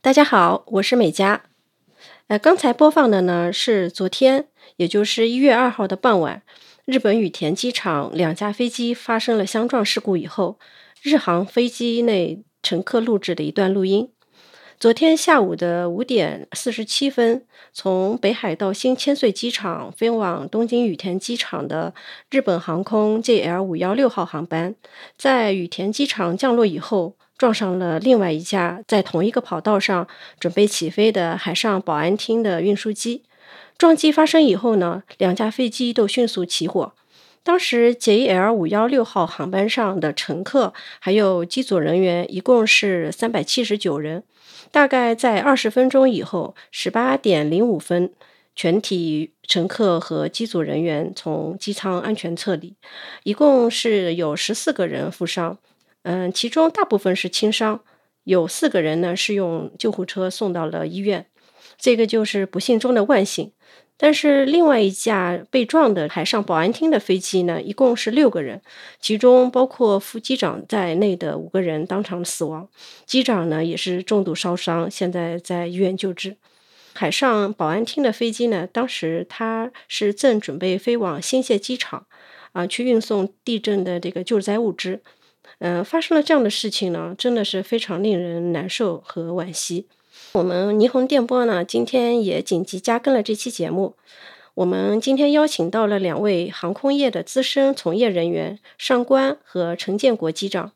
大家好，我是美嘉。呃，刚才播放的呢是昨天，也就是一月二号的傍晚，日本羽田机场两架飞机发生了相撞事故以后，日航飞机内乘客录制的一段录音。昨天下午的五点四十七分，从北海道新千岁机场飞往东京羽田机场的日本航空 JL 五幺六号航班，在羽田机场降落以后，撞上了另外一架在同一个跑道上准备起飞的海上保安厅的运输机。撞击发生以后呢，两架飞机都迅速起火。当时 JL 五幺六号航班上的乘客还有机组人员一共是三百七十九人。大概在二十分钟以后，十八点零五分，全体乘客和机组人员从机舱安全撤离，一共是有十四个人负伤，嗯，其中大部分是轻伤，有四个人呢是用救护车送到了医院，这个就是不幸中的万幸。但是另外一架被撞的海上保安厅的飞机呢，一共是六个人，其中包括副机长在内的五个人当场死亡，机长呢也是重度烧伤，现在在医院救治。海上保安厅的飞机呢，当时他是正准备飞往新泻机场，啊，去运送地震的这个救灾物资。嗯，发生了这样的事情呢，真的是非常令人难受和惋惜。我们霓虹电波呢，今天也紧急加更了这期节目。我们今天邀请到了两位航空业的资深从业人员，上官和陈建国机长。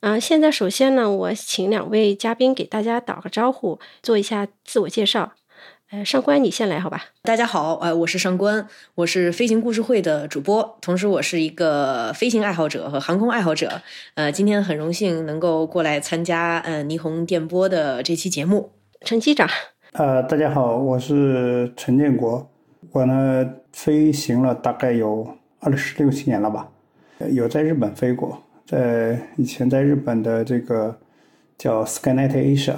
啊，现在首先呢，我请两位嘉宾给大家打个招呼，做一下自我介绍。呃，上官你先来好吧。大家好，呃，我是上官，我是飞行故事会的主播，同时我是一个飞行爱好者和航空爱好者。呃，今天很荣幸能够过来参加呃霓虹电波的这期节目。陈机长，呃，大家好，我是陈建国，我呢飞行了大概有二十六七年了吧，有在日本飞过，在以前在日本的这个叫 SkyNet Asia，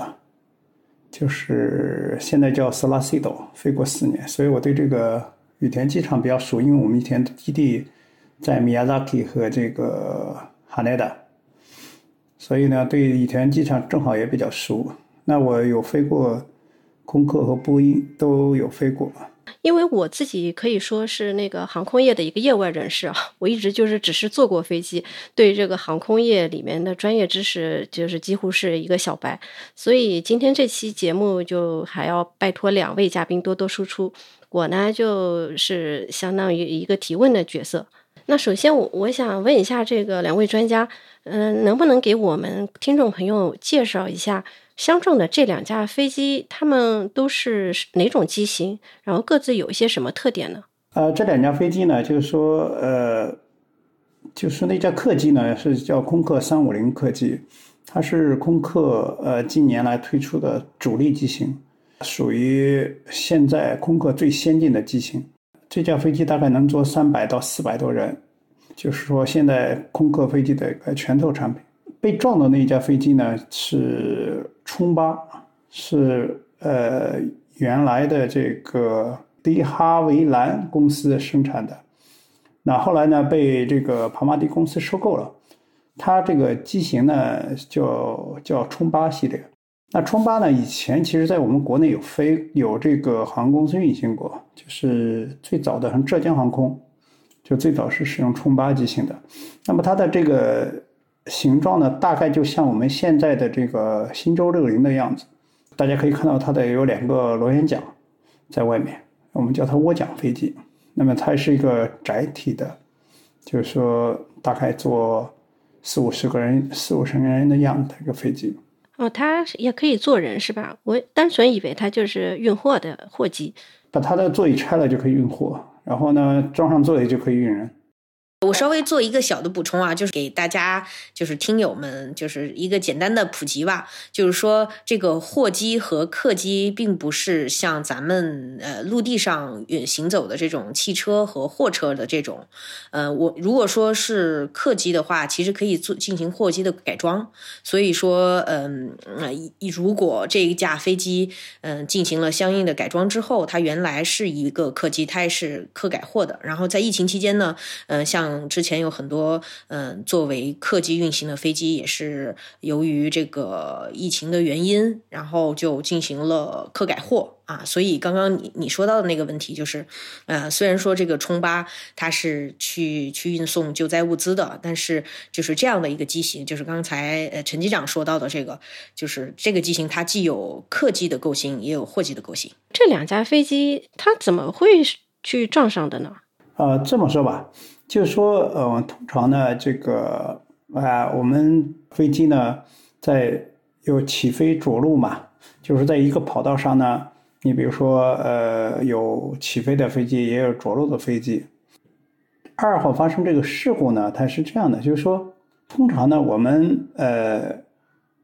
就是现在叫 s o l a c i d o 飞过四年，所以我对这个羽田机场比较熟，因为我们以前的基地在 Miyazaki 和这个 Haneda，所以呢对羽田机场正好也比较熟。那我有飞过空客和波音，都有飞过。因为我自己可以说是那个航空业的一个业外人士啊，我一直就是只是坐过飞机，对这个航空业里面的专业知识就是几乎是一个小白。所以今天这期节目就还要拜托两位嘉宾多多输出，我呢就是相当于一个提问的角色。那首先我我想问一下这个两位专家，嗯，能不能给我们听众朋友介绍一下？相撞的这两架飞机，它们都是哪种机型？然后各自有一些什么特点呢？呃，这两架飞机呢，就是说，呃，就是那架客机呢，是叫空客三五零客机，它是空客呃近年来推出的主力机型，属于现在空客最先进的机型。这架飞机大概能坐三百到四百多人，就是说现在空客飞机的一个拳头产品。被撞的那一架飞机呢是冲巴，是呃原来的这个迪哈维兰公司生产的，那后来呢被这个庞巴迪公司收购了，它这个机型呢叫叫冲巴系列。那冲巴呢以前其实在我们国内有飞有这个航空公司运行过，就是最早的像浙江航空，就最早是使用冲巴机型的。那么它的这个。形状呢，大概就像我们现在的这个新洲六零的样子。大家可以看到它的有两个螺旋桨在外面，我们叫它涡桨飞机。那么它是一个窄体的，就是说大概坐四五十个人、四五十个人的样子的一个飞机。哦，它也可以坐人是吧？我单纯以为它就是运货的货机。把它的座椅拆了就可以运货，然后呢装上座椅就可以运人。我稍微做一个小的补充啊，就是给大家，就是听友们，就是一个简单的普及吧。就是说，这个货机和客机并不是像咱们呃陆地上行走的这种汽车和货车的这种。呃，我如果说是客机的话，其实可以做进行货机的改装。所以说，嗯，如果这一架飞机嗯进行了相应的改装之后，它原来是一个客机，它也是客改货的。然后在疫情期间呢，嗯，像像之前有很多嗯，作为客机运行的飞机，也是由于这个疫情的原因，然后就进行了客改货啊。所以刚刚你你说到的那个问题，就是呃，虽然说这个冲巴它是去去运送救灾物资的，但是就是这样的一个机型，就是刚才呃陈机长说到的这个，就是这个机型它既有客机的构型，也有货机的构型。这两架飞机它怎么会去撞上的呢？呃，这么说吧。就是说，呃，通常呢，这个啊，我们飞机呢，在有起飞着陆嘛，就是在一个跑道上呢，你比如说，呃，有起飞的飞机，也有着陆的飞机。二号发生这个事故呢，它是这样的，就是说，通常呢，我们呃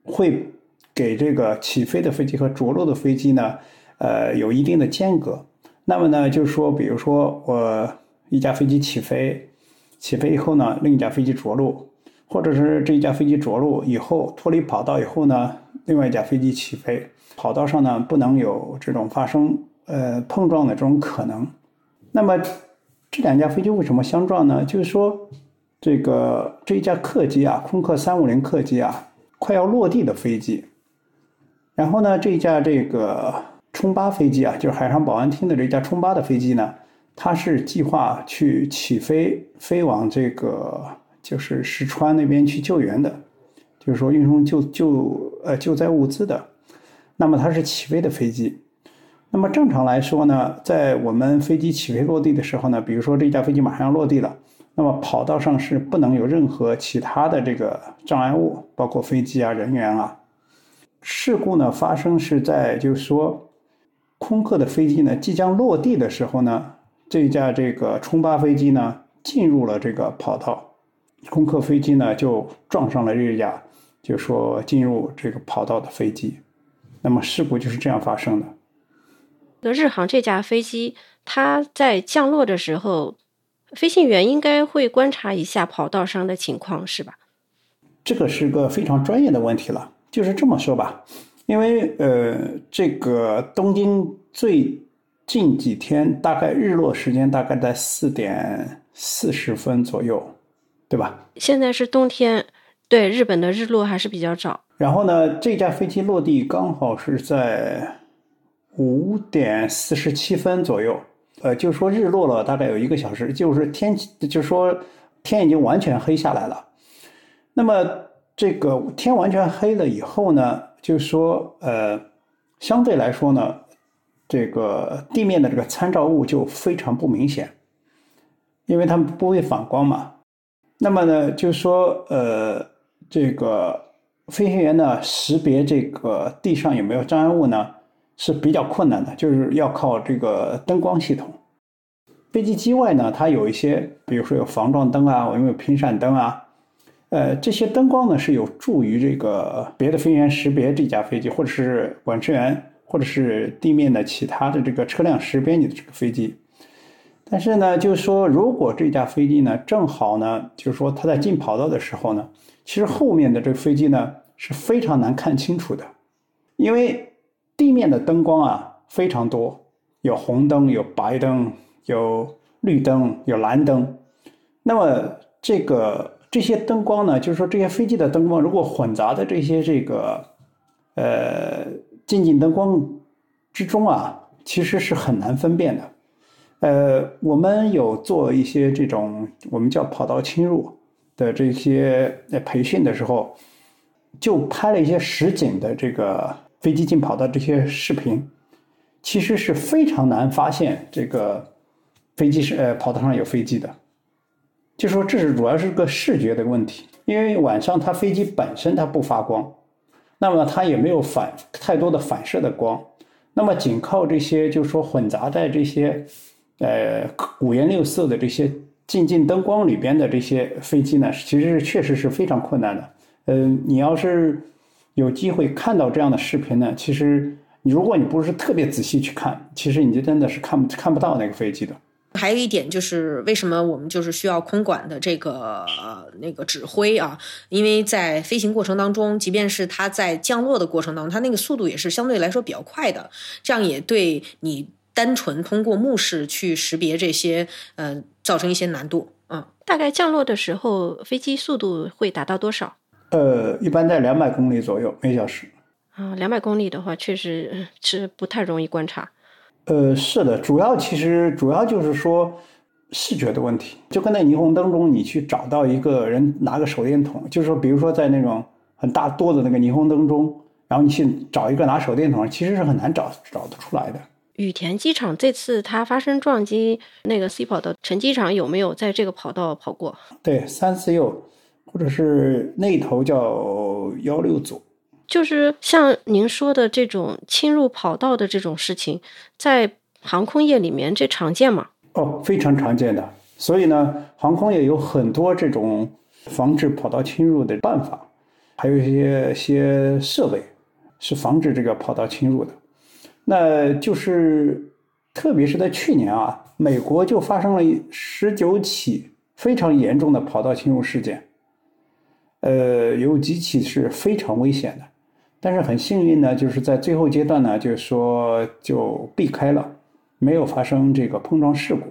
会给这个起飞的飞机和着陆的飞机呢，呃，有一定的间隔。那么呢，就是说，比如说我一架飞机起飞。起飞以后呢，另一架飞机着陆，或者是这一架飞机着陆以后脱离跑道以后呢，另外一架飞机起飞，跑道上呢不能有这种发生呃碰撞的这种可能。那么这两架飞机为什么相撞呢？就是说这个这一架客机啊，空客三五零客机啊，快要落地的飞机，然后呢这一架这个冲八飞机啊，就是海上保安厅的这架冲八的飞机呢。他是计划去起飞，飞往这个就是石川那边去救援的，就是说运送救救呃救灾物资的。那么它是起飞的飞机。那么正常来说呢，在我们飞机起飞落地的时候呢，比如说这架飞机马上要落地了，那么跑道上是不能有任何其他的这个障碍物，包括飞机啊、人员啊。事故呢发生是在就是说空客的飞机呢即将落地的时候呢。这架这个冲八飞机呢，进入了这个跑道，空客飞机呢就撞上了这架，就说进入这个跑道的飞机，那么事故就是这样发生的。那日航这架飞机，它在降落的时候，飞行员应该会观察一下跑道上的情况，是吧？这个是个非常专业的问题了，就是这么说吧，因为呃，这个东京最。近几天大概日落时间大概在四点四十分左右，对吧？现在是冬天，对日本的日落还是比较早。然后呢，这架飞机落地刚好是在五点四十七分左右，呃，就说日落了大概有一个小时，就是天气，就说天已经完全黑下来了。那么这个天完全黑了以后呢，就说呃，相对来说呢。这个地面的这个参照物就非常不明显，因为它们不会反光嘛。那么呢，就是说，呃，这个飞行员呢识别这个地上有没有障碍物呢是比较困难的，就是要靠这个灯光系统。飞机机外呢，它有一些，比如说有防撞灯啊，有没有频闪灯啊？呃，这些灯光呢是有助于这个别的飞行员识别这架飞机，或者是管制员。或者是地面的其他的这个车辆识别你的这个飞机，但是呢，就是说，如果这架飞机呢正好呢，就是说它在进跑道的时候呢，其实后面的这个飞机呢是非常难看清楚的，因为地面的灯光啊非常多，有红灯、有白灯、有绿灯、有蓝灯，那么这个这些灯光呢，就是说这些飞机的灯光如果混杂的这些这个呃。近景灯光之中啊，其实是很难分辨的。呃，我们有做一些这种我们叫跑道侵入的这些培训的时候，就拍了一些实景的这个飞机进跑道这些视频，其实是非常难发现这个飞机是呃跑道上有飞机的。就说这是主要是个视觉的问题，因为晚上它飞机本身它不发光。那么它也没有反太多的反射的光，那么仅靠这些，就是说混杂在这些，呃五颜六色的这些进近灯光里边的这些飞机呢，其实是确实是非常困难的。嗯，你要是有机会看到这样的视频呢，其实你如果你不是特别仔细去看，其实你就真的是看不看不到那个飞机的。还有一点就是为什么我们就是需要空管的这个那个指挥啊？因为在飞行过程当中，即便是它在降落的过程当中，它那个速度也是相对来说比较快的，这样也对你单纯通过目视去识别这些，呃，造成一些难度。嗯，大概降落的时候，飞机速度会达到多少？呃，一般在两百公里左右每小时。啊，两百公里的话，确实是不太容易观察。呃，是的，主要其实主要就是说视觉的问题，就跟在霓虹灯中，你去找到一个人拿个手电筒，就是说，比如说在那种很大多的那个霓虹灯中，然后你去找一个拿手电筒，其实是很难找找得出来的。羽田机场这次它发生撞击，那个 C 跑道陈机场有没有在这个跑道跑过？对，三四右，或者是那头叫幺六左。就是像您说的这种侵入跑道的这种事情，在航空业里面这常见吗？哦，非常常见的。所以呢，航空业有很多这种防止跑道侵入的办法，还有一些些设备是防止这个跑道侵入的。那就是，特别是在去年啊，美国就发生了十九起非常严重的跑道侵入事件，呃，有几起是非常危险的。但是很幸运呢，就是在最后阶段呢，就是说就避开了，没有发生这个碰撞事故。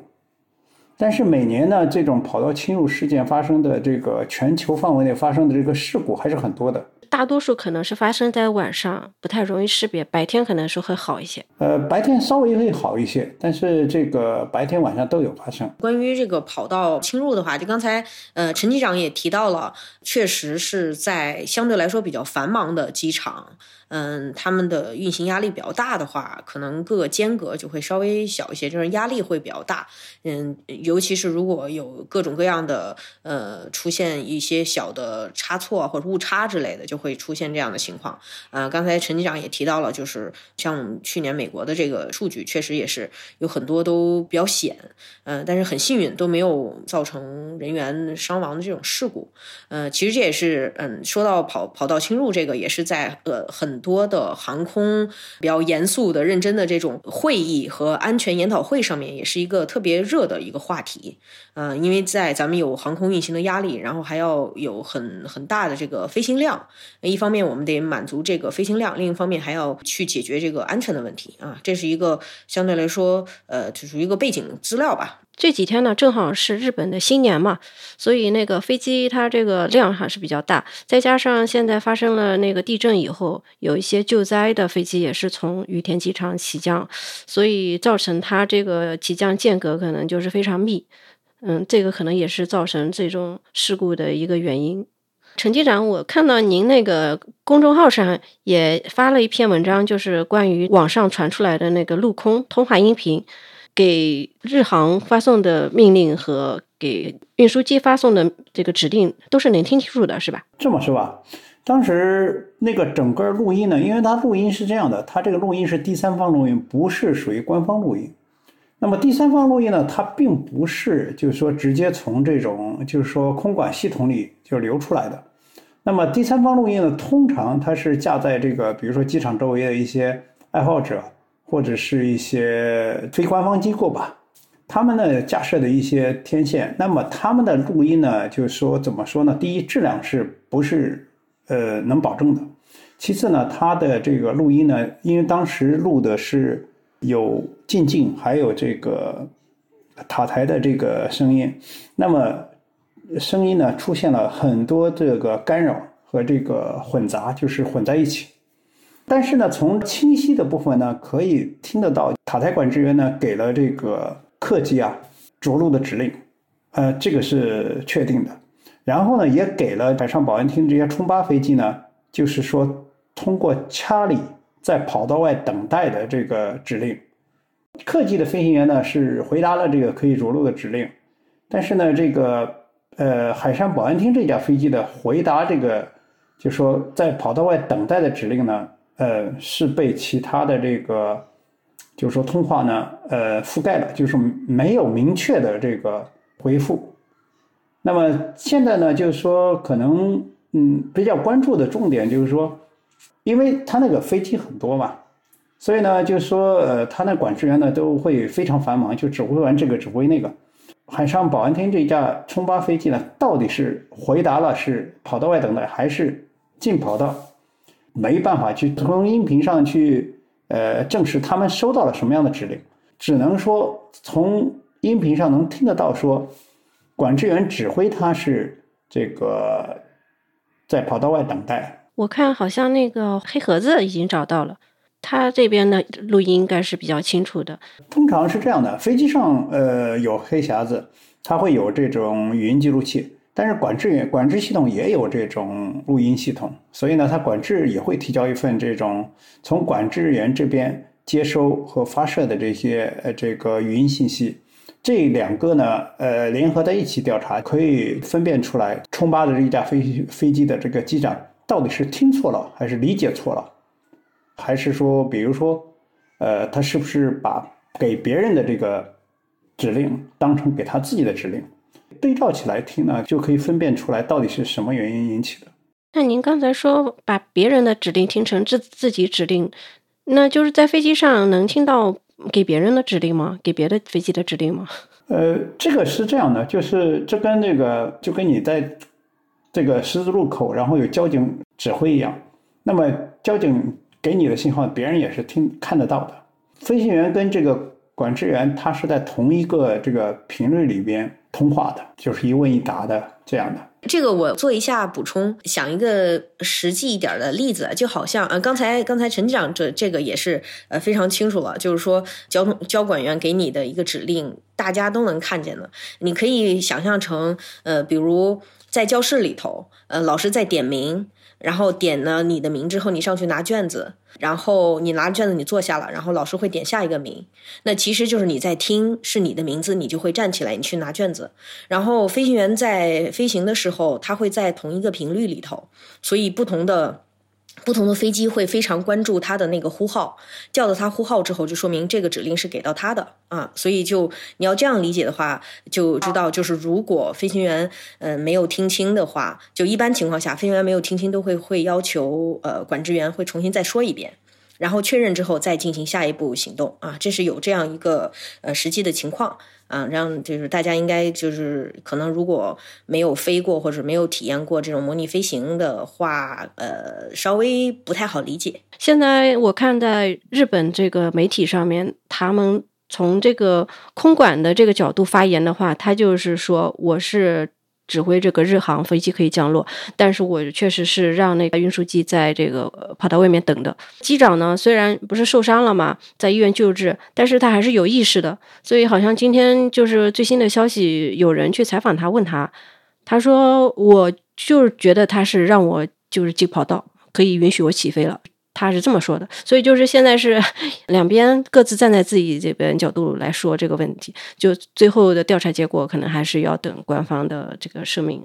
但是每年呢，这种跑道侵入事件发生的这个全球范围内发生的这个事故还是很多的。大多数可能是发生在晚上，不太容易识别。白天可能是会好一些。呃，白天稍微会好一些，但是这个白天晚上都有发生。关于这个跑道侵入的话，就刚才呃陈机长也提到了，确实是在相对来说比较繁忙的机场。嗯，他们的运行压力比较大的话，可能各个间隔就会稍微小一些，就是压力会比较大。嗯，尤其是如果有各种各样的呃出现一些小的差错或者误差之类的，就会出现这样的情况。呃，刚才陈局长也提到了，就是像去年美国的这个数据，确实也是有很多都比较险。嗯，但是很幸运都没有造成人员伤亡的这种事故。呃，其实这也是嗯，说到跑跑道侵入这个，也是在呃很。多的航空比较严肃的、认真的这种会议和安全研讨会上面，也是一个特别热的一个话题。嗯，因为在咱们有航空运行的压力，然后还要有很很大的这个飞行量。一方面我们得满足这个飞行量，另一方面还要去解决这个安全的问题啊。这是一个相对来说，呃，就属于一个背景资料吧。这几天呢，正好是日本的新年嘛，所以那个飞机它这个量还是比较大，再加上现在发生了那个地震以后，有一些救灾的飞机也是从羽田机场起降，所以造成它这个起降间隔可能就是非常密，嗯，这个可能也是造成最终事故的一个原因。陈机长，我看到您那个公众号上也发了一篇文章，就是关于网上传出来的那个陆空通话音频。给日航发送的命令和给运输机发送的这个指令都是能听清楚的，是吧？这么说吧，当时那个整个录音呢，因为它录音是这样的，它这个录音是第三方录音，不是属于官方录音。那么第三方录音呢，它并不是就是说直接从这种就是说空管系统里就流出来的。那么第三方录音呢，通常它是架在这个比如说机场周围的一些爱好者。或者是一些非官方机构吧，他们呢架设的一些天线，那么他们的录音呢，就是说怎么说呢？第一，质量是不是呃能保证的？其次呢，它的这个录音呢，因为当时录的是有进境，还有这个塔台的这个声音，那么声音呢出现了很多这个干扰和这个混杂，就是混在一起。但是呢，从清晰的部分呢，可以听得到塔台管制员呢给了这个客机啊着陆的指令，呃，这个是确定的。然后呢，也给了海上保安厅这些冲巴飞机呢，就是说通过查理在跑道外等待的这个指令。客机的飞行员呢是回答了这个可以着陆的指令，但是呢，这个呃海上保安厅这架飞机的回答这个就说在跑道外等待的指令呢。呃，是被其他的这个，就是说通话呢，呃，覆盖了，就是没有明确的这个回复。那么现在呢，就是说可能嗯比较关注的重点就是说，因为他那个飞机很多嘛，所以呢就是说呃他那管制员呢都会非常繁忙，就指挥完这个指挥那个。海上保安厅这架冲巴飞机呢，到底是回答了是跑道外等待还是进跑道，没办法去从音频上去呃证实他们收到了什么样的指令，只能说从音频上能听得到说。管制员指挥他是这个在跑道外等待。我看好像那个黑盒子已经找到了，他这边的录音应该是比较清楚的。通常是这样的，飞机上呃有黑匣子，它会有这种语音记录器，但是管制员管制系统也有这种录音系统，所以呢，它管制也会提交一份这种从管制员这边接收和发射的这些呃这个语音信息。这两个呢，呃，联合在一起调查，可以分辨出来冲巴的这一架飞飞机的这个机长到底是听错了，还是理解错了，还是说，比如说，呃，他是不是把给别人的这个指令当成给他自己的指令？对照起来听呢，就可以分辨出来到底是什么原因引起的。那您刚才说把别人的指令听成自自己指令，那就是在飞机上能听到。给别人的指令吗？给别的飞机的指令吗？呃，这个是这样的，就是这跟那个就跟你在这个十字路口，然后有交警指挥一样。那么交警给你的信号，别人也是听看得到的。飞行员跟这个管制员，他是在同一个这个频率里边通话的，就是一问一答的这样的。这个我做一下补充，想一个实际一点的例子，就好像呃，刚才刚才陈局长这这个也是呃非常清楚了，就是说交通交管员给你的一个指令，大家都能看见的，你可以想象成呃，比如在教室里头，呃，老师在点名。然后点了你的名之后，你上去拿卷子，然后你拿卷子，你坐下了，然后老师会点下一个名，那其实就是你在听是你的名字，你就会站起来，你去拿卷子。然后飞行员在飞行的时候，他会在同一个频率里头，所以不同的。不同的飞机会非常关注它的那个呼号，叫到它呼号之后，就说明这个指令是给到它的啊。所以就你要这样理解的话，就知道就是如果飞行员嗯没有听清的话，就一般情况下，飞行员没有听清都会会要求呃管制员会重新再说一遍，然后确认之后再进行下一步行动啊。这是有这样一个呃实际的情况。啊，让就是大家应该就是可能如果没有飞过或者没有体验过这种模拟飞行的话，呃，稍微不太好理解。现在我看在日本这个媒体上面，他们从这个空管的这个角度发言的话，他就是说我是。指挥这个日航飞机可以降落，但是我确实是让那个运输机在这个跑道外面等的。机长呢，虽然不是受伤了嘛，在医院救治，但是他还是有意识的。所以好像今天就是最新的消息，有人去采访他，问他，他说我就是觉得他是让我就是进跑道，可以允许我起飞了。他是这么说的，所以就是现在是 两边各自站在自己这边角度来说这个问题，就最后的调查结果可能还是要等官方的这个声明。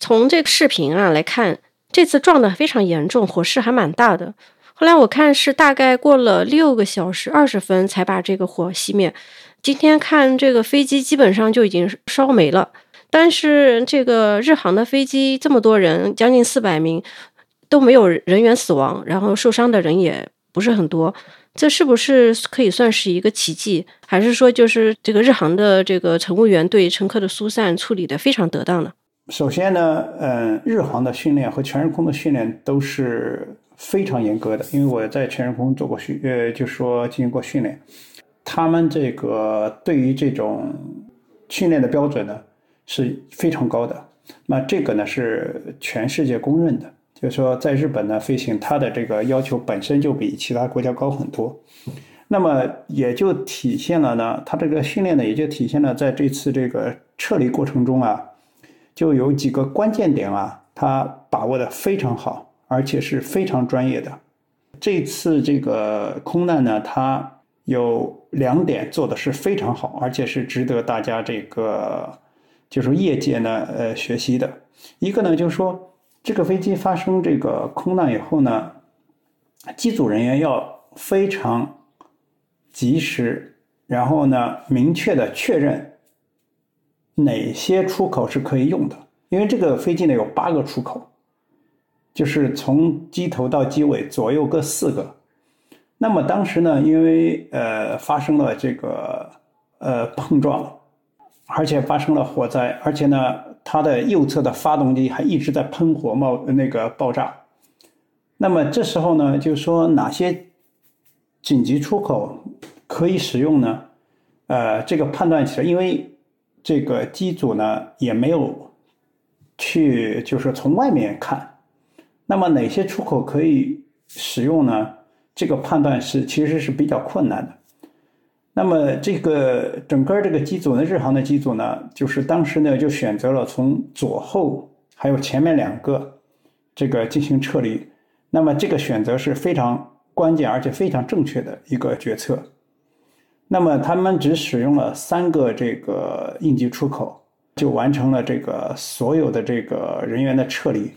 从这个视频啊来看，这次撞的非常严重，火势还蛮大的。后来我看是大概过了六个小时二十分才把这个火熄灭。今天看这个飞机基本上就已经烧没了。但是这个日航的飞机这么多人，将近四百名都没有人员死亡，然后受伤的人也不是很多，这是不是可以算是一个奇迹？还是说就是这个日航的这个乘务员对乘客的疏散处理的非常得当呢？首先呢，嗯，日航的训练和全日空的训练都是非常严格的，因为我在全日空做过训，呃，就说进行过训练，他们这个对于这种训练的标准呢。是非常高的，那这个呢是全世界公认的，就是说在日本呢飞行，它的这个要求本身就比其他国家高很多，那么也就体现了呢，它这个训练呢也就体现了在这次这个撤离过程中啊，就有几个关键点啊，它把握的非常好，而且是非常专业的。这次这个空难呢，它有两点做的是非常好，而且是值得大家这个。就是业界呢，呃，学习的一个呢，就是说这个飞机发生这个空难以后呢，机组人员要非常及时然后呢，明确的确认哪些出口是可以用的。因为这个飞机呢有八个出口，就是从机头到机尾左右各四个。那么当时呢，因为呃发生了这个呃碰撞，而且发生了火灾，而且呢它的右侧的发动机还一直在喷火冒那个爆炸。那么这时候呢，就是说哪些紧急出口可以使用呢？呃，这个判断起来，因为这个机组呢也没有去，就是从外面看，那么哪些出口可以使用呢？这个判断是其实是比较困难的。那么这个整个这个机组呢，日航的机组呢，就是当时呢就选择了从左后还有前面两个这个进行撤离。那么这个选择是非常关键而且非常正确的一个决策。那么他们只使用了三个这个应急出口，就完成了这个所有的这个人员的撤离。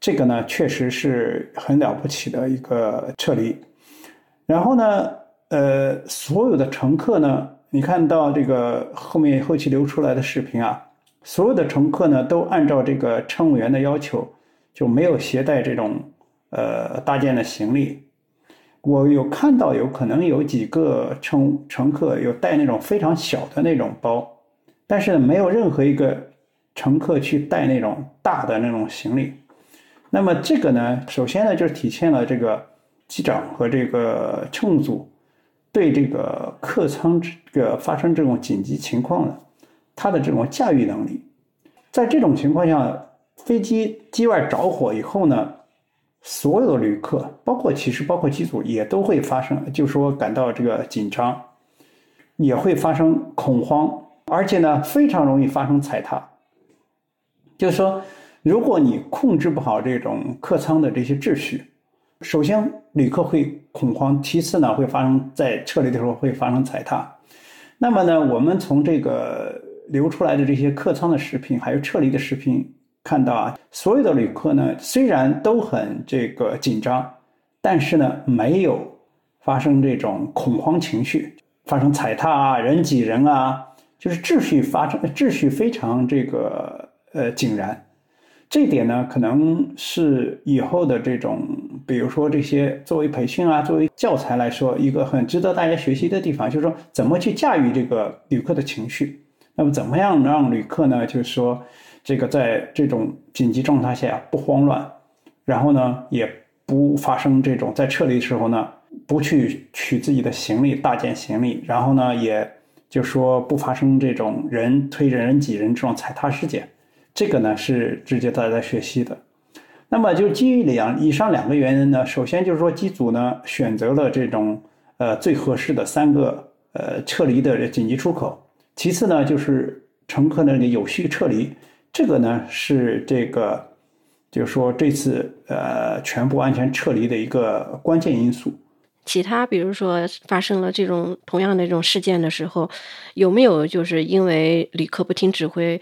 这个呢，确实是很了不起的一个撤离。然后呢，呃，所有的乘客呢，你看到这个后面后期流出来的视频啊，所有的乘客呢都按照这个乘务员的要求，就没有携带这种呃大件的行李。我有看到有可能有几个乘乘客有带那种非常小的那种包，但是没有任何一个乘客去带那种大的那种行李。那么这个呢，首先呢就是体现了这个。机长和这个乘务组对这个客舱这个发生这种紧急情况的，他的这种驾驭能力，在这种情况下，飞机机外着火以后呢，所有的旅客，包括其实包括机组也都会发生，就说感到这个紧张，也会发生恐慌，而且呢，非常容易发生踩踏。就是说，如果你控制不好这种客舱的这些秩序。首先，旅客会恐慌；其次呢，会发生在撤离的时候会发生踩踏。那么呢，我们从这个流出来的这些客舱的视频，还有撤离的视频看到啊，所有的旅客呢，虽然都很这个紧张，但是呢，没有发生这种恐慌情绪，发生踩踏啊、人挤人啊，就是秩序发生，秩序非常这个呃井然。这点呢，可能是以后的这种，比如说这些作为培训啊，作为教材来说，一个很值得大家学习的地方，就是说怎么去驾驭这个旅客的情绪。那么，怎么样让旅客呢？就是说，这个在这种紧急状态下不慌乱，然后呢，也不发生这种在撤离的时候呢，不去取自己的行李大件行李，然后呢，也就说不发生这种人推人、人挤人这种踩踏事件。这个呢是直接大家学习的，那么就基于两以上两个原因呢，首先就是说机组呢选择了这种呃最合适的三个呃撤离的紧急出口，其次呢就是乘客那里有序撤离，这个呢是这个就是说这次呃全部安全撤离的一个关键因素。其他比如说发生了这种同样的这种事件的时候，有没有就是因为旅客不听指挥？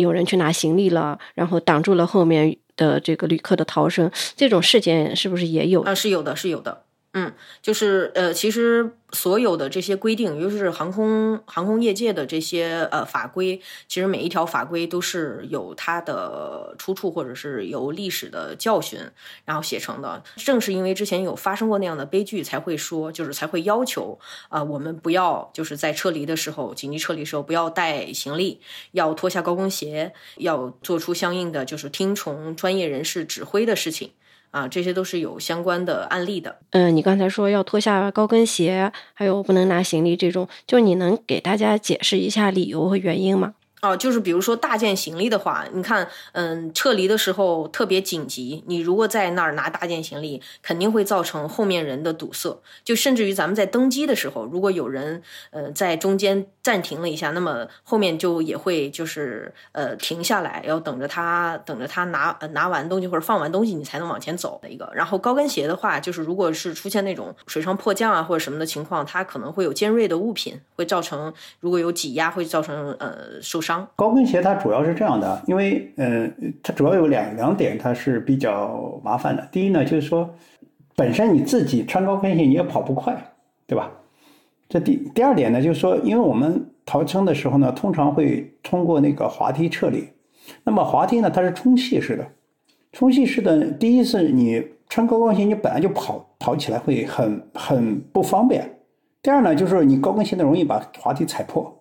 有人去拿行李了，然后挡住了后面的这个旅客的逃生，这种事件是不是也有？啊，是有的，是有的。嗯，就是呃，其实。所有的这些规定，尤其是航空航空业界的这些呃法规，其实每一条法规都是有它的出处，或者是由历史的教训然后写成的。正是因为之前有发生过那样的悲剧，才会说，就是才会要求啊，我们不要就是在撤离的时候，紧急撤离时候不要带行李，要脱下高跟鞋，要做出相应的就是听从专业人士指挥的事情。啊，这些都是有相关的案例的。嗯，你刚才说要脱下高跟鞋，还有不能拿行李这种，就你能给大家解释一下理由和原因吗？哦，就是比如说大件行李的话，你看，嗯，撤离的时候特别紧急，你如果在那儿拿大件行李，肯定会造成后面人的堵塞。就甚至于咱们在登机的时候，如果有人呃在中间暂停了一下，那么后面就也会就是呃停下来，要等着他等着他拿拿完东西或者放完东西，你才能往前走的一个。然后高跟鞋的话，就是如果是出现那种水上迫降啊或者什么的情况，它可能会有尖锐的物品，会造成如果有挤压，会造成呃受伤。高跟鞋它主要是这样的，因为呃，它主要有两两点，它是比较麻烦的。第一呢，就是说，本身你自己穿高跟鞋你也跑不快，对吧？这第第二点呢，就是说，因为我们逃生的时候呢，通常会通过那个滑梯撤离。那么滑梯呢，它是充气式的，充气式的，第一是你穿高跟鞋，你本来就跑跑起来会很很不方便；第二呢，就是你高跟鞋呢容易把滑梯踩破，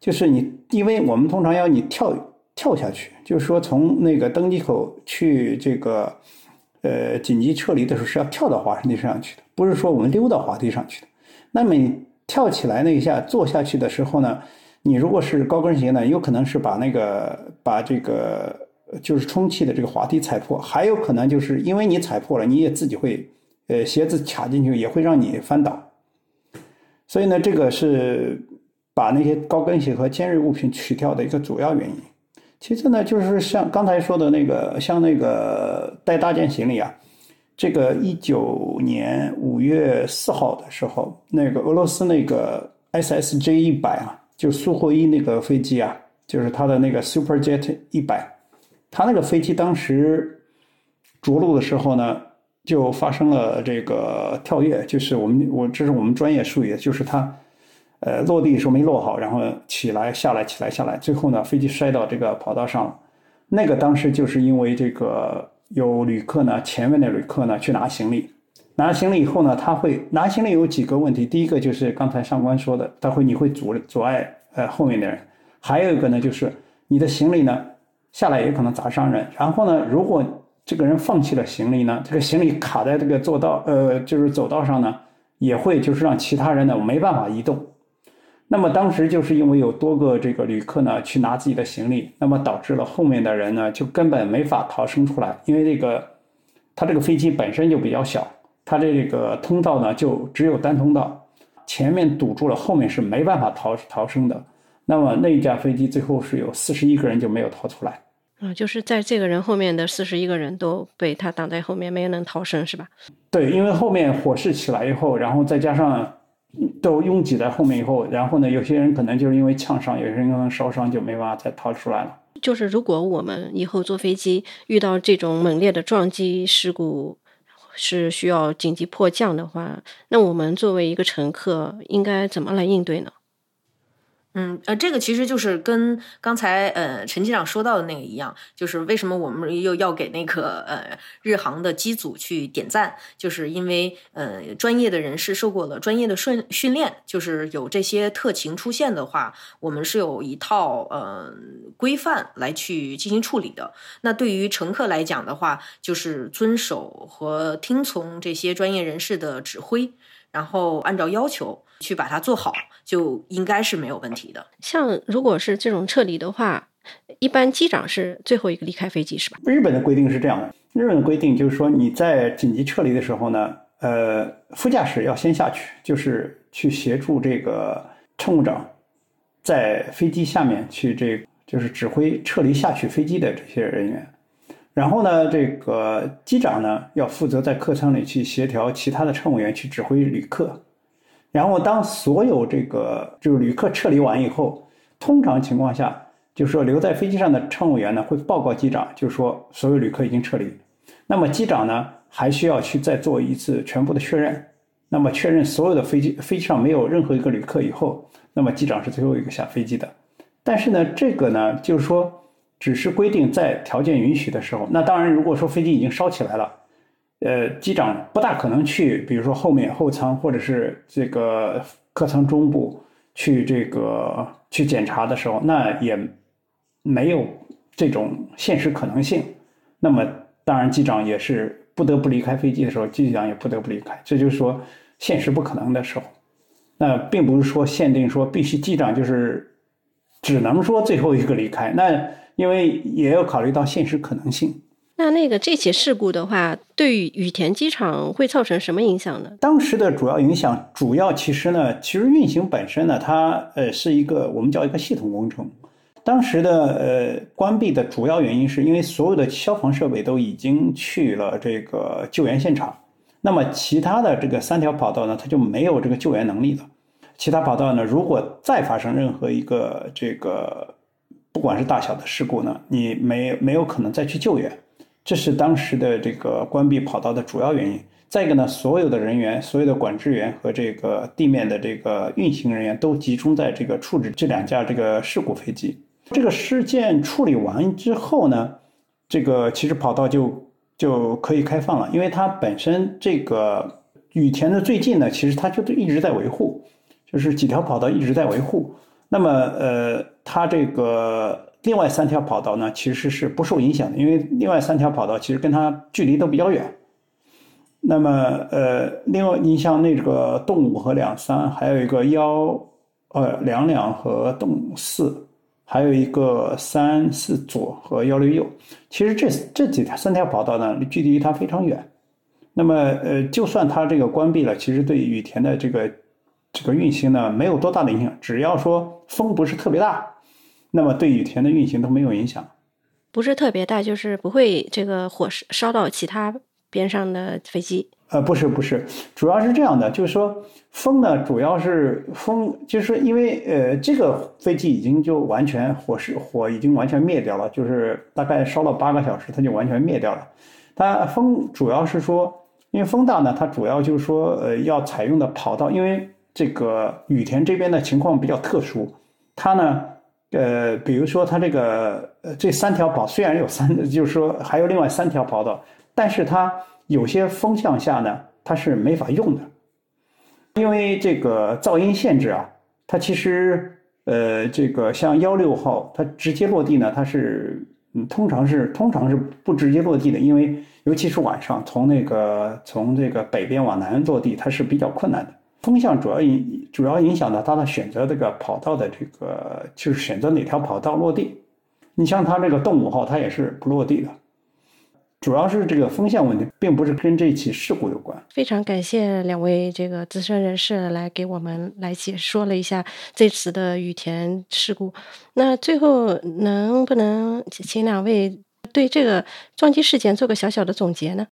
就是你，因为我们通常要你跳跳下去，就是说从那个登机口去这个呃紧急撤离的时候是要跳到滑梯上去的，不是说我们溜到滑梯上去的。那么你跳起来那一下坐下去的时候呢？你如果是高跟鞋呢，有可能是把那个把这个就是充气的这个滑梯踩破，还有可能就是因为你踩破了，你也自己会呃鞋子卡进去，也会让你翻倒。所以呢，这个是把那些高跟鞋和尖锐物品取掉的一个主要原因。其次呢，就是像刚才说的那个，像那个带大件行李啊，这个一九年五月四号的时候，那个俄罗斯那个 SSJ 一百啊。就苏霍伊那个飞机啊，就是它的那个 Superjet 一百，它那个飞机当时着陆的时候呢，就发生了这个跳跃，就是我们我这是我们专业术语，就是它呃落地的时候没落好，然后起来下来起来下来，最后呢飞机摔到这个跑道上了。那个当时就是因为这个有旅客呢，前面的旅客呢去拿行李，拿行李以后呢，他会拿行李有几个问题。第一个就是刚才上官说的，他会你会阻阻碍呃后面的人。还有一个呢，就是你的行李呢下来也可能砸伤人。然后呢，如果这个人放弃了行李呢，这个行李卡在这个坐道呃就是走道上呢，也会就是让其他人呢没办法移动。那么当时就是因为有多个这个旅客呢去拿自己的行李，那么导致了后面的人呢就根本没法逃生出来，因为这个他这个飞机本身就比较小。它这个通道呢，就只有单通道，前面堵住了，后面是没办法逃逃生的。那么那一架飞机最后是有四十一个人就没有逃出来。啊，就是在这个人后面的四十一个人都被他挡在后面，没能逃生，是吧？对，因为后面火势起来以后，然后再加上都拥挤在后面以后，然后呢，有些人可能就是因为呛伤，有些人可能烧伤，就没办法再逃出来了。就是如果我们以后坐飞机遇到这种猛烈的撞击事故，是需要紧急迫降的话，那我们作为一个乘客应该怎么来应对呢？嗯，呃，这个其实就是跟刚才呃陈机长说到的那个一样，就是为什么我们又要给那个呃日航的机组去点赞，就是因为呃专业的人士受过了专业的训训练，就是有这些特情出现的话，我们是有一套呃规范来去进行处理的。那对于乘客来讲的话，就是遵守和听从这些专业人士的指挥，然后按照要求去把它做好。就应该是没有问题的。像如果是这种撤离的话，一般机长是最后一个离开飞机，是吧？日本的规定是这样的，日本的规定就是说你在紧急撤离的时候呢，呃，副驾驶要先下去，就是去协助这个乘务长在飞机下面去这，就是指挥撤离下去飞机的这些人员。然后呢，这个机长呢要负责在客舱里去协调其他的乘务员去指挥旅客。然后，当所有这个就是旅客撤离完以后，通常情况下，就是说留在飞机上的乘务员呢会报告机长，就是说所有旅客已经撤离。那么机长呢还需要去再做一次全部的确认。那么确认所有的飞机飞机上没有任何一个旅客以后，那么机长是最后一个下飞机的。但是呢，这个呢就是说只是规定在条件允许的时候。那当然，如果说飞机已经烧起来了。呃，机长不大可能去，比如说后面后舱或者是这个客舱中部去这个去检查的时候，那也没有这种现实可能性。那么，当然机长也是不得不离开飞机的时候，机长也不得不离开。这就是说，现实不可能的时候，那并不是说限定说必须机长就是只能说最后一个离开。那因为也要考虑到现实可能性。那那个这起事故的话，对于羽田机场会造成什么影响呢？当时的主要影响，主要其实呢，其实运行本身呢，它呃是一个我们叫一个系统工程。当时的呃关闭的主要原因是因为所有的消防设备都已经去了这个救援现场，那么其他的这个三条跑道呢，它就没有这个救援能力了。其他跑道呢，如果再发生任何一个这个不管是大小的事故呢，你没没有可能再去救援。这是当时的这个关闭跑道的主要原因。再一个呢，所有的人员、所有的管制员和这个地面的这个运行人员都集中在这个处置这两架这个事故飞机。这个事件处理完之后呢，这个其实跑道就就可以开放了，因为它本身这个羽田的最近呢，其实它就一直在维护，就是几条跑道一直在维护。那么呃，它这个另外三条跑道呢，其实是不受影响的，因为另外三条跑道其实跟它距离都比较远。那么，呃，另外，你像那个动五和两三，还有一个幺，呃，两两和动四，还有一个三四左和幺六右。其实这这几条三条跑道呢，距离它非常远。那么，呃，就算它这个关闭了，其实对羽田的这个这个运行呢，没有多大的影响。只要说风不是特别大，那么对羽田的运行都没有影响。不是特别大，就是不会这个火烧烧到其他。边上的飞机，呃，不是不是，主要是这样的，就是说风呢，主要是风，就是因为呃，这个飞机已经就完全火是火已经完全灭掉了，就是大概烧了八个小时，它就完全灭掉了。它风主要是说，因为风大呢，它主要就是说，呃，要采用的跑道，因为这个羽田这边的情况比较特殊，它呢，呃，比如说它这个呃这三条跑虽然有三，就是说还有另外三条跑道。但是它有些风向下呢，它是没法用的，因为这个噪音限制啊。它其实，呃，这个像幺六号，它直接落地呢，它是，嗯，通常是通常是不直接落地的，因为尤其是晚上，从那个从这个北边往南落地，它是比较困难的。风向主要影主要影响到它的选择这个跑道的这个，就是选择哪条跑道落地。你像它这个动五号，它也是不落地的。主要是这个风向问题，并不是跟这起事故有关。非常感谢两位这个资深人士来给我们来解说了一下这次的羽田事故。那最后能不能请两位对这个撞击事件做个小小的总结呢？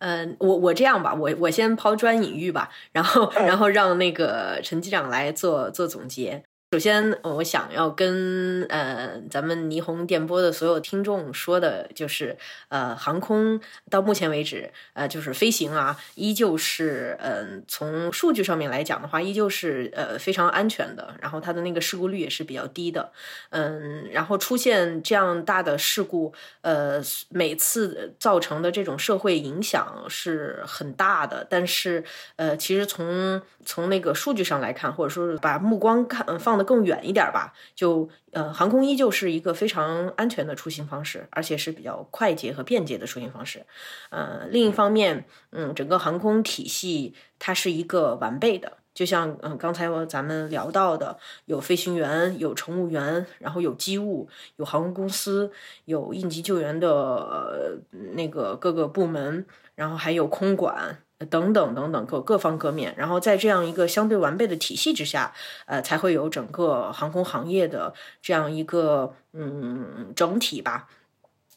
嗯，我我这样吧，我我先抛砖引玉吧，然后然后让那个陈机长来做做总结。首先，我想要跟呃咱们霓虹电波的所有听众说的，就是呃航空到目前为止，呃就是飞行啊，依旧是嗯从数据上面来讲的话，依旧是呃非常安全的。然后它的那个事故率也是比较低的，嗯，然后出现这样大的事故，呃每次造成的这种社会影响是很大的。但是呃其实从从那个数据上来看，或者说是把目光看放。更远一点吧，就呃，航空依旧是一个非常安全的出行方式，而且是比较快捷和便捷的出行方式。呃，另一方面，嗯，整个航空体系它是一个完备的，就像嗯刚才我咱们聊到的，有飞行员，有乘务员，然后有机务，有航空公司，有应急救援的那个各个部门，然后还有空管。等等等等各各方各面，然后在这样一个相对完备的体系之下，呃，才会有整个航空行业的这样一个嗯整体吧。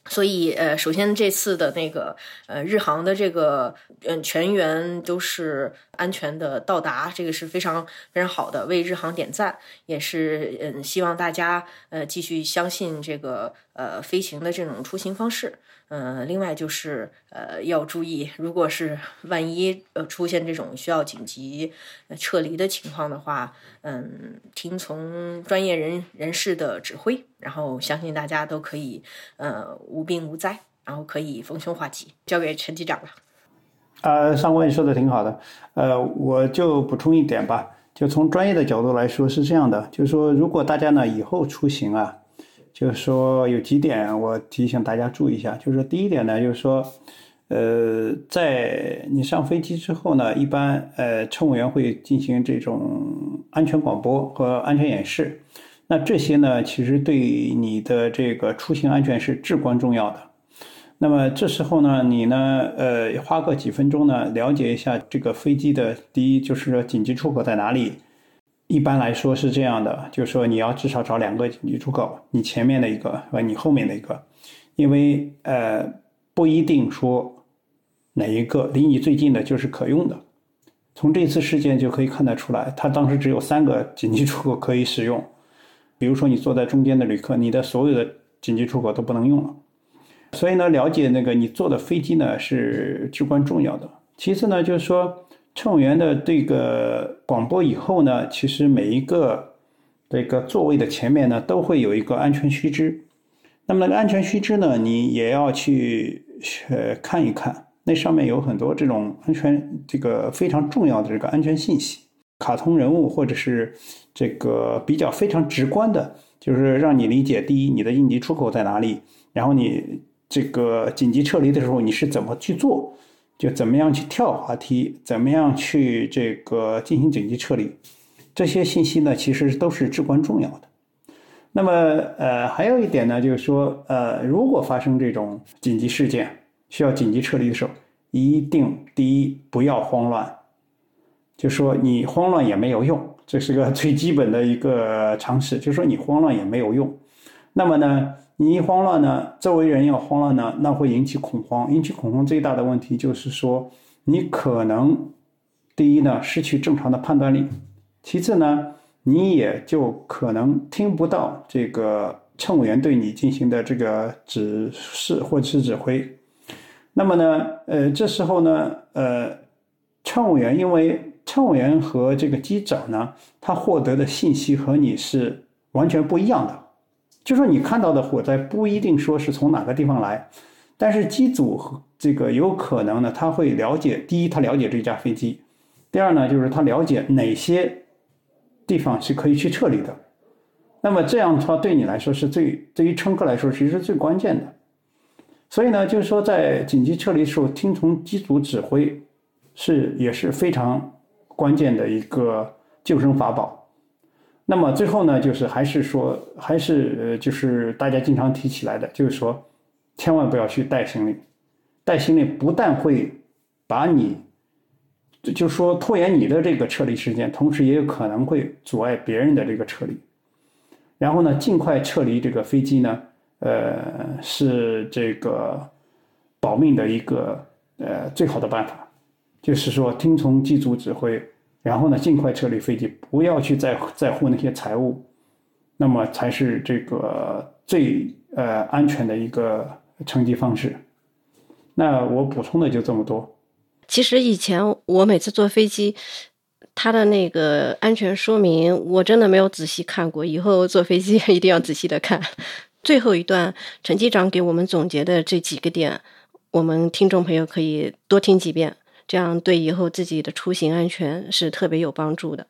所以，呃，首先这次的那个呃日航的这个嗯全员都是安全的到达，这个是非常非常好的，为日航点赞，也是嗯希望大家呃继续相信这个呃飞行的这种出行方式。嗯，另外就是呃要注意，如果是万一呃出现这种需要紧急撤离的情况的话，嗯，听从专业人人士的指挥，然后相信大家都可以呃无病无灾，然后可以逢凶化吉。交给陈机长了。呃，上官说的挺好的，呃，我就补充一点吧，就从专业的角度来说是这样的，就是说如果大家呢以后出行啊。就是说有几点我提醒大家注意一下，就是第一点呢，就是说，呃，在你上飞机之后呢，一般呃乘务员会进行这种安全广播和安全演示，那这些呢，其实对你的这个出行安全是至关重要的。那么这时候呢，你呢，呃，花个几分钟呢，了解一下这个飞机的第一就是说紧急出口在哪里。一般来说是这样的，就是说你要至少找两个紧急出口，你前面的一个和你后面的一个，因为呃不一定说哪一个离你最近的就是可用的。从这次事件就可以看得出来，它当时只有三个紧急出口可以使用。比如说你坐在中间的旅客，你的所有的紧急出口都不能用了。所以呢，了解那个你坐的飞机呢是至关重要的。其次呢，就是说乘务员的这个广播以后呢，其实每一个这个座位的前面呢，都会有一个安全须知。那么那个安全须知呢，你也要去呃看一看，那上面有很多这种安全这个非常重要的这个安全信息，卡通人物或者是这个比较非常直观的，就是让你理解：第一，你的应急出口在哪里；然后你这个紧急撤离的时候你是怎么去做，就怎么样去跳滑梯，怎么样去这个进行紧急撤离，这些信息呢，其实都是至关重要的。那么，呃，还有一点呢，就是说，呃，如果发生这种紧急事件需要紧急撤离的时候，一定第一不要慌乱，就说你慌乱也没有用，这是个最基本的一个常识，就说你慌乱也没有用。那么呢，你一慌乱呢，周围人要慌乱呢，那会引起恐慌，引起恐慌最大的问题就是说，你可能第一呢失去正常的判断力，其次呢。你也就可能听不到这个乘务员对你进行的这个指示或者是指挥。那么呢，呃，这时候呢，呃，乘务员因为乘务员和这个机长呢，他获得的信息和你是完全不一样的。就说你看到的火灾不一定说是从哪个地方来，但是机组和这个有可能呢，他会了解。第一，他了解这架飞机；第二呢，就是他了解哪些。地方是可以去撤离的，那么这样的话对你来说是最对于乘客来说其实是最关键的。所以呢，就是说在紧急撤离时候听从机组指挥是也是非常关键的一个救生法宝。那么最后呢，就是还是说还是呃就是大家经常提起来的，就是说千万不要去带行李，带行李不但会把你。就说拖延你的这个撤离时间，同时也有可能会阻碍别人的这个撤离。然后呢，尽快撤离这个飞机呢，呃，是这个保命的一个呃最好的办法。就是说，听从机组指挥，然后呢，尽快撤离飞机，不要去在在乎那些财物，那么才是这个最呃安全的一个乘机方式。那我补充的就这么多。其实以前我每次坐飞机，它的那个安全说明我真的没有仔细看过。以后坐飞机一定要仔细的看。最后一段陈机长给我们总结的这几个点，我们听众朋友可以多听几遍，这样对以后自己的出行安全是特别有帮助的。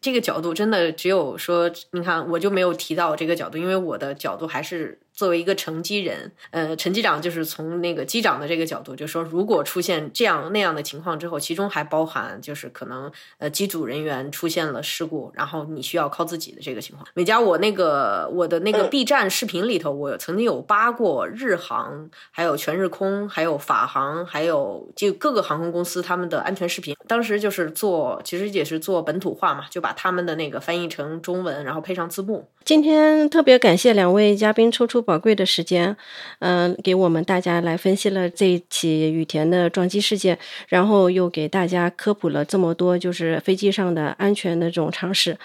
这个角度真的只有说，你看我就没有提到这个角度，因为我的角度还是。作为一个乘机人，呃，陈机长就是从那个机长的这个角度，就说如果出现这样那样的情况之后，其中还包含就是可能呃机组人员出现了事故，然后你需要靠自己的这个情况。美嘉，我那个我的那个 B 站视频里头，我曾经有扒过日航，还有全日空，还有法航，还有就各个航空公司他们的安全视频。当时就是做，其实也是做本土化嘛，就把他们的那个翻译成中文，然后配上字幕。今天特别感谢两位嘉宾抽出宝贵的时间，嗯，给我们大家来分析了这一起羽田的撞击事件，然后又给大家科普了这么多就是飞机上的安全的这种常识。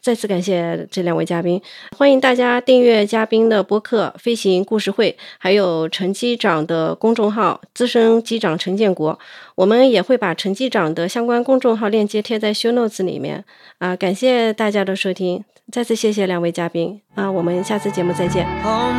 再次感谢这两位嘉宾，欢迎大家订阅嘉宾的播客《飞行故事会》，还有陈机长的公众号“资深机长陈建国”。我们也会把陈机长的相关公众号链接贴在 show notes 里面。啊，感谢大家的收听，再次谢谢两位嘉宾。啊，我们下次节目再见。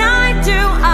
I do.